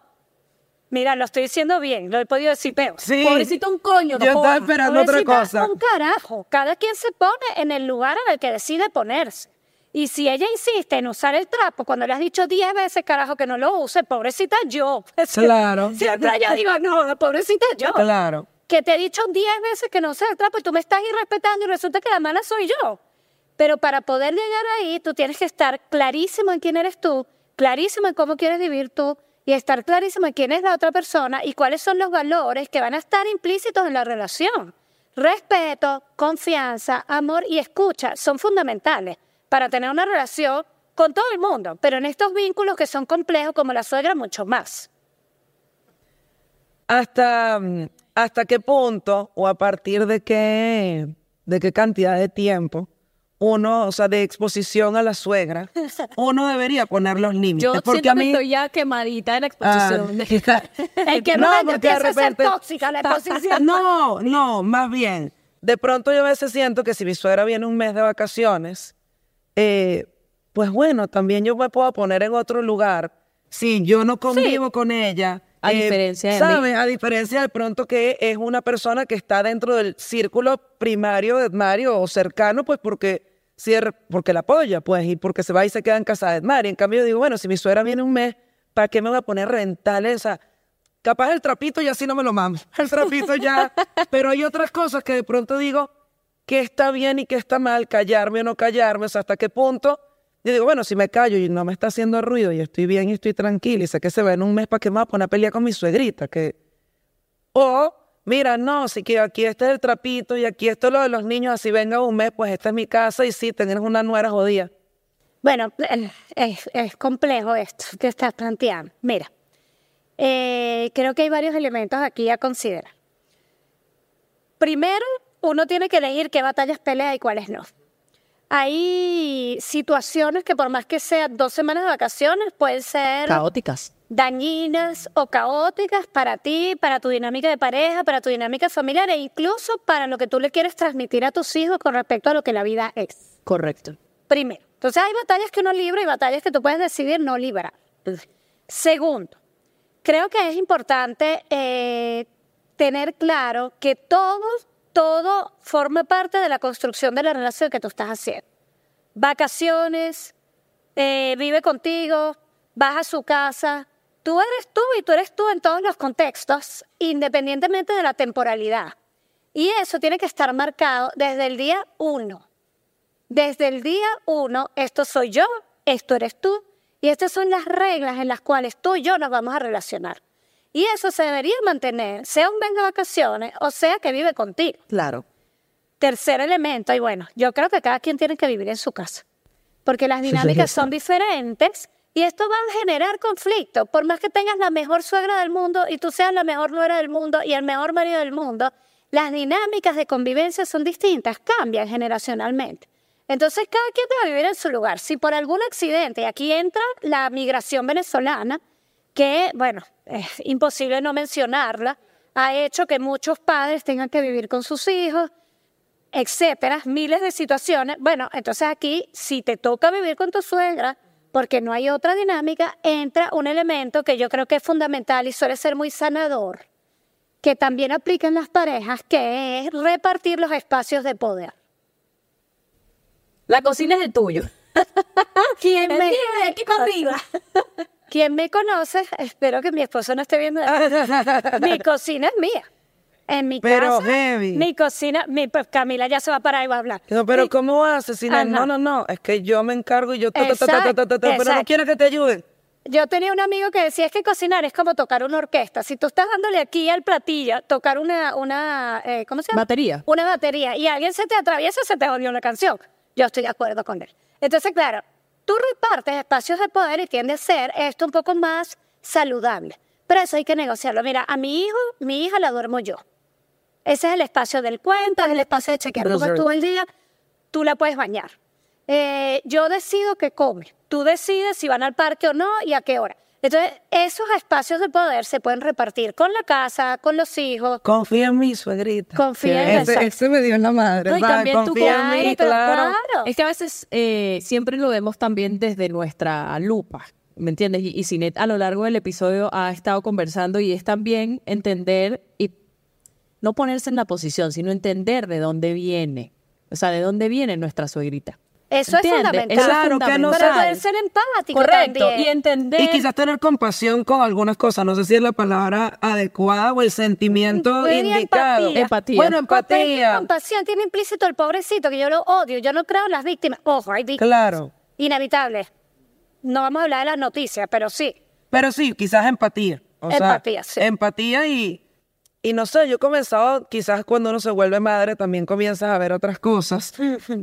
Mira, lo estoy diciendo bien, lo he podido decir peor. Sí. Pobrecito un coño. no Yo estaba esperando otra Pobrecita, cosa. Un carajo. Cada quien se pone en el lugar en el que decide ponerse. Y si ella insiste en usar el trapo cuando le has dicho 10 veces, carajo, que no lo use, pobrecita yo. Claro. Siempre yo digo, no, pobrecita yo. Claro. Que te he dicho 10 veces que no uses el trapo y tú me estás irrespetando y resulta que la mala soy yo. Pero para poder llegar ahí, tú tienes que estar clarísimo en quién eres tú, clarísimo en cómo quieres vivir tú y estar clarísimo en quién es la otra persona y cuáles son los valores que van a estar implícitos en la relación. Respeto, confianza, amor y escucha son fundamentales para tener una relación con todo el mundo, pero en estos vínculos que son complejos como la suegra, mucho más. hasta, mm, hasta qué punto o a partir de qué, de qué cantidad de tiempo uno, o sea, de exposición a la suegra, uno debería poner los límites. Yo porque siento a mí, que estoy ya quemadita en Ah, exposición. El que No, no, porque de a ser repente- tóxica la exposición. no, no, más bien. De pronto yo a veces siento que si mi suegra viene un mes de vacaciones, eh, pues bueno, también yo me puedo poner en otro lugar. Si yo no convivo con ella. A eh, diferencia de mí. ¿sabes? A diferencia de pronto que es una persona que está dentro del círculo primario de Mario o cercano, pues porque, si es- porque la apoya, pues, y porque se va y se queda en casa de Mario. En cambio, yo digo, bueno, si mi suegra viene un mes, ¿para qué me voy a poner rentales? O sea, capaz el trapito ya sí no me lo mamo. El trapito ya. Pero hay otras cosas que de pronto digo, qué está bien y qué está mal, callarme o no callarme, o sea, hasta qué punto. Yo digo, bueno, si me callo y no me está haciendo ruido y estoy bien y estoy tranquila y sé que se va en un mes para que me va a pelear con mi suegrita, que... O, mira, no, si que aquí este es el trapito y aquí esto es lo de los niños, así venga un mes, pues esta es mi casa y sí, tener una nuera jodida. Bueno, es, es complejo esto que estás planteando. Mira, eh, creo que hay varios elementos aquí a considerar. Primero, uno tiene que elegir qué batallas pelea y cuáles no. hay situaciones que por más que sean dos semanas de vacaciones, pueden ser Caóticas. dañinas o caóticas para ti, para tu dinámica de pareja, para tu dinámica familiar e incluso para lo que tú le quieres transmitir a tus hijos con respecto a lo que la vida es. Correcto. Primero. Entonces hay batallas que uno libra y batallas que tú puedes decidir no librar. Segundo, creo que es importante eh, tener claro que todo, todo forma parte de la construcción de la relación que tú estás haciendo. Vacaciones, eh, vive contigo, vas a su casa. Tú eres tú y tú eres tú en todos los contextos, independientemente de la temporalidad. Y eso tiene que estar marcado desde el día uno. Desde el día uno, esto soy yo, esto eres tú, y estas son las reglas en las cuales tú y yo nos vamos a relacionar. Y eso se debería mantener, sea un venga de vacaciones o sea que vive contigo. Claro. Tercer elemento, y bueno, yo creo que cada quien tiene que vivir en su casa, porque las dinámicas son diferentes y esto va a generar conflicto. Por más que tengas la mejor suegra del mundo y tú seas la mejor nuera del mundo y el mejor marido del mundo, las dinámicas de convivencia son distintas, cambian generacionalmente. Entonces, cada quien debe vivir en su lugar. Si por algún accidente, y aquí entra la migración venezolana, que, bueno, es imposible no mencionarla, ha hecho que muchos padres tengan que vivir con sus hijos, etcétera, miles de situaciones. Bueno, entonces aquí, si te toca vivir con tu suegra, porque no hay otra dinámica, entra un elemento que yo creo que es fundamental y suele ser muy sanador, que también aplica en las parejas, que es repartir los espacios de poder. La cocina es el tuyo. ¿Quién me, aquí para arriba. Quien me conoce, espero que mi esposo no esté viendo. mi cocina es mía. En mi pero casa, heavy. mi cocina, pues Camila ya se va para ahí va a hablar. No, pero ¿cómo haces? Si ah, no, no, no, no, es que yo me encargo y yo... Ta, pero no quiero que te ayuden. Yo tenía un amigo que decía, es que cocinar es como tocar una orquesta. Si tú estás dándole aquí al platillo, tocar una, una eh, ¿cómo se llama? Batería. Una batería. Y alguien se te atraviesa, se te jodió una canción. Yo estoy de acuerdo con él. Entonces, claro, tú repartes espacios de poder y tiende a ser esto un poco más saludable. Pero eso hay que negociarlo. Mira, a mi hijo, mi hija la duermo yo. Ese es el espacio del cuento, es el espacio de chequear cómo estuvo el día. Tú la puedes bañar. Eh, yo decido qué come. Tú decides si van al parque o no y a qué hora. Entonces, esos espacios de poder se pueden repartir con la casa, con los hijos. Confía en mí, suegrita. Confía en ese, exacto. ese me dio en la madre. No, y también tú Confía en Ay, mí, pero claro. claro. Es que a veces eh, siempre lo vemos también desde nuestra lupa, ¿me entiendes? Y, y Sinet a lo largo del episodio ha estado conversando y es también entender y no ponerse en la posición, sino entender de dónde viene, o sea, de dónde viene nuestra suegrita. Eso es fundamental. Eso es Claro, que no sabes. poder ser empático Correcto, también. y entender... Y quizás tener compasión con algunas cosas. No sé si es la palabra adecuada o el sentimiento indicado. empatía. Empatía. Bueno, empatía. compasión tiene implícito el pobrecito, que yo lo odio. Yo no creo en las víctimas. Ojo, hay víctimas. Claro. Inevitables. No vamos a hablar de las noticias, pero sí. Pero sí, quizás empatía. O sea, Empatía, sí. Empatía y, y no sé, yo he comenzado, quizás cuando uno se vuelve madre también comienzas a ver otras cosas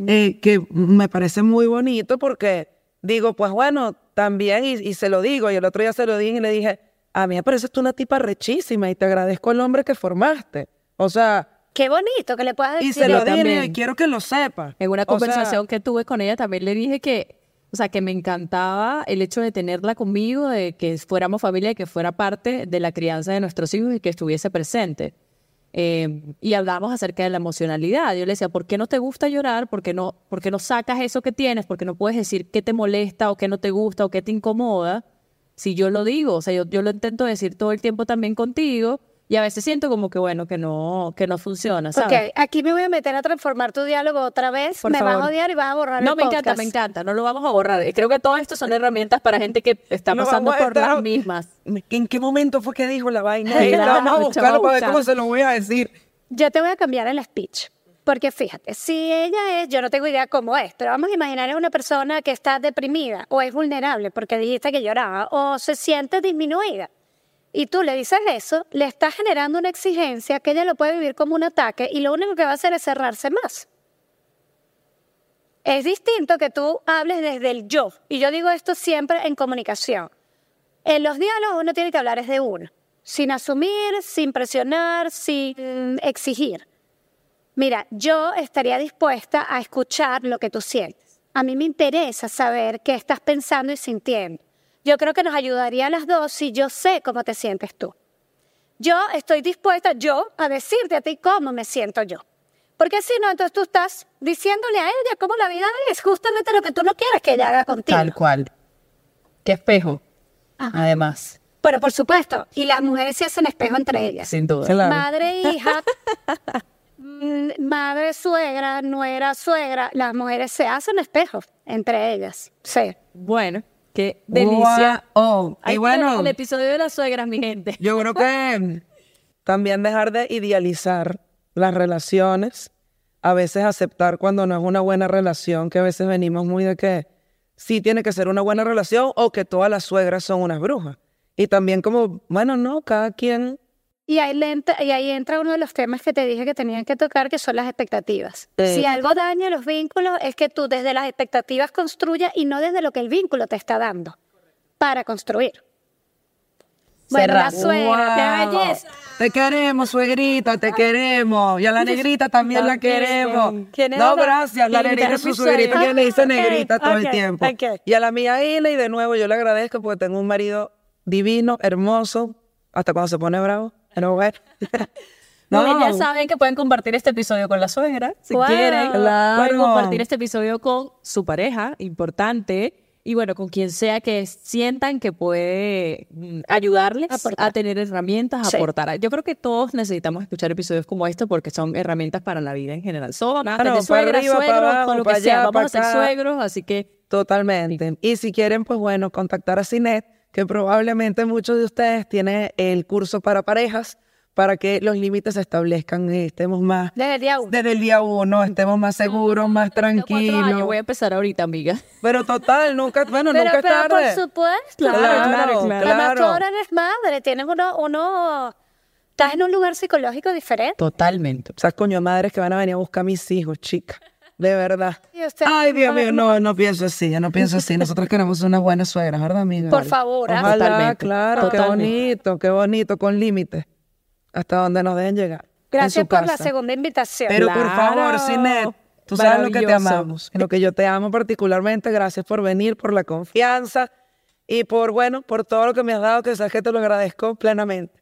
eh, que me parece muy bonito porque digo, pues bueno, también, y, y se lo digo, y el otro día se lo dije y le dije, a mí me parece tú una tipa rechísima y te agradezco el hombre que formaste. O sea, Qué bonito que le puedas decir. y se lo dije quiero que lo sepa. En una O sea, conversación que tuve con ella también le dije que, o sea, que me encantaba el hecho de tenerla conmigo, de que fuéramos familia y que fuera parte de la crianza de nuestros hijos y que estuviese presente. Eh, y hablamos acerca de la emocionalidad. Yo le decía, ¿por qué no te gusta llorar? ¿Por qué no, por qué no sacas eso que tienes? ¿Por qué no puedes decir qué te molesta o qué no te gusta o qué te incomoda? Si yo lo digo, o sea, yo, yo lo intento decir todo el tiempo también contigo y a veces siento como que, bueno, que no, que no funciona, ¿sabes? Ok, aquí me voy a meter a transformar tu diálogo otra vez. Por me vas favor. a odiar y vas a borrar No, el me encanta, podcast. me encanta. No lo vamos a borrar. Creo que todo esto son herramientas para gente que está No pasando por estar- las mismas. ¿En qué momento fue que dijo la vaina? Sí, Y la- vamos a buscarlo para ver cómo se lo voy a decir. Yo te voy a cambiar el speech. Porque fíjate, si ella es, yo no tengo idea cómo es, pero vamos a imaginar es una persona que está deprimida o es vulnerable porque dijiste que lloraba o se siente disminuida. Y tú le dices eso, le estás generando una exigencia que ella lo puede vivir como un ataque y lo único que va a hacer es cerrarse más. Es distinto que tú hables desde el yo. Y yo digo esto siempre en comunicación. En los diálogos uno tiene que hablar es de uno, sin asumir, sin presionar, sin exigir. Mira, yo estaría dispuesta a escuchar lo que tú sientes. A mí me interesa saber qué estás pensando y sintiendo. Yo creo que nos ayudaría a las dos si yo sé cómo te sientes tú. Yo estoy dispuesta, yo, a decirte a ti cómo me siento yo. Porque si no, entonces tú estás diciéndole a ella cómo la vida es justamente lo que tú no quieres que ella haga contigo. Tal cual. Qué espejo. Además, Pero por supuesto, y las mujeres se hacen espejo entre ellas. sin duda. Claro. Madre, hija, mm, madre, suegra, nuera, suegra, las mujeres se hacen espejos entre ellas. Sí. Bueno, qué delicia. Wow. Ahí Y bueno, el episodio de las suegras, mi gente. yo creo que también dejar de idealizar las relaciones, a veces aceptar cuando no es una buena relación, que a veces venimos muy de que sí tiene que ser una buena relación o que todas las suegras son unas brujas. Y también como, bueno, no, cada quien Y ahí, le entra, y ahí entra uno de los temas que te dije que tenían que tocar, que son las expectativas. Sí. Si algo daña los vínculos, es que tú desde las expectativas construyas y no desde lo que el vínculo te está dando para construir. Bueno, la suegra, Wow. belleza. Te queremos, suegrita, te queremos. Y a la negrita también la queremos. ¿Quién es no, la- gracias. La negrita es su suegrita que le dice negrita todo el tiempo. Y a la mía Ina, y de nuevo yo le agradezco porque tengo un marido divino, hermoso, hasta cuando se pone bravo. Pero bueno. No, ya saben que pueden compartir este episodio con la suegra, si Wow. quieren. Claro. Pueden compartir este episodio con su pareja, importante. Y bueno, con quien sea que sientan que puede mm, ayudarles Aportar. a tener herramientas, a Sí. aportar. Yo creo que todos necesitamos escuchar episodios como este porque son herramientas para la vida en general. Son para suegras, arriba, para suegros, abajo, con lo que para sea. allá, Vamos a ser suegros, así que Totalmente. Y si quieren, pues bueno, contactar a Cinet, que probablemente muchos de ustedes tienen el curso para parejas, para que los límites se establezcan y estemos más, Desde el día uno. desde el día uno, estemos más seguros, más tranquilos. voy a empezar ahorita, amiga. Pero total, nunca, bueno, Pero, nunca es pero tarde. por supuesto. Claro, claro, claro. Además, tú ahora eres madre, tienes uno, uno, estás en un lugar psicológico diferente. Totalmente. O sea, coño, madres que van a venir a buscar a mis hijos, chica. De verdad. Usted- Ay, Dios mío, no, no pienso así, yo no pienso así. Nosotros queremos unas buenas suegras, ¿verdad, amiga? Por favor, ¿ah? Ojalá, Totalmente, claro, qué bonito, qué bonito, con límites. Hasta donde nos dejen llegar. Gracias por la segunda invitación. Pero por favor. Cinet, tú sabes lo que te amamos, lo que yo te amo particularmente. Gracias por venir, por la confianza y por, bueno, por todo lo que me has dado, que sabes que te lo agradezco plenamente.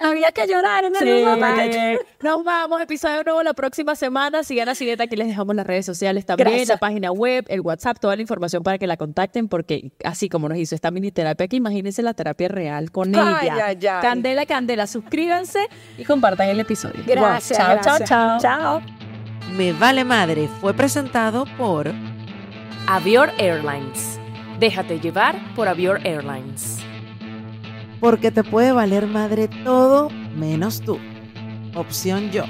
Había que llorar en el Sí. momento. Nos vamos, episodio nuevo la próxima semana. Sigan a Cineta, aquí les dejamos las redes sociales también, Gracias. la página web, el WhatsApp, toda la información para que la contacten, porque así como nos hizo esta mini terapia aquí, imagínense la terapia real con Ay, ella. ay, ay. Candela, Candela, suscríbanse y compartan el episodio. Gracias. Chao, gracias. chao, chao. Chao. Me Vale Madre fue presentado por Avior Airlines. Déjate llevar por Avior Airlines. Porque te puede valer madre todo menos tú. Opción yo.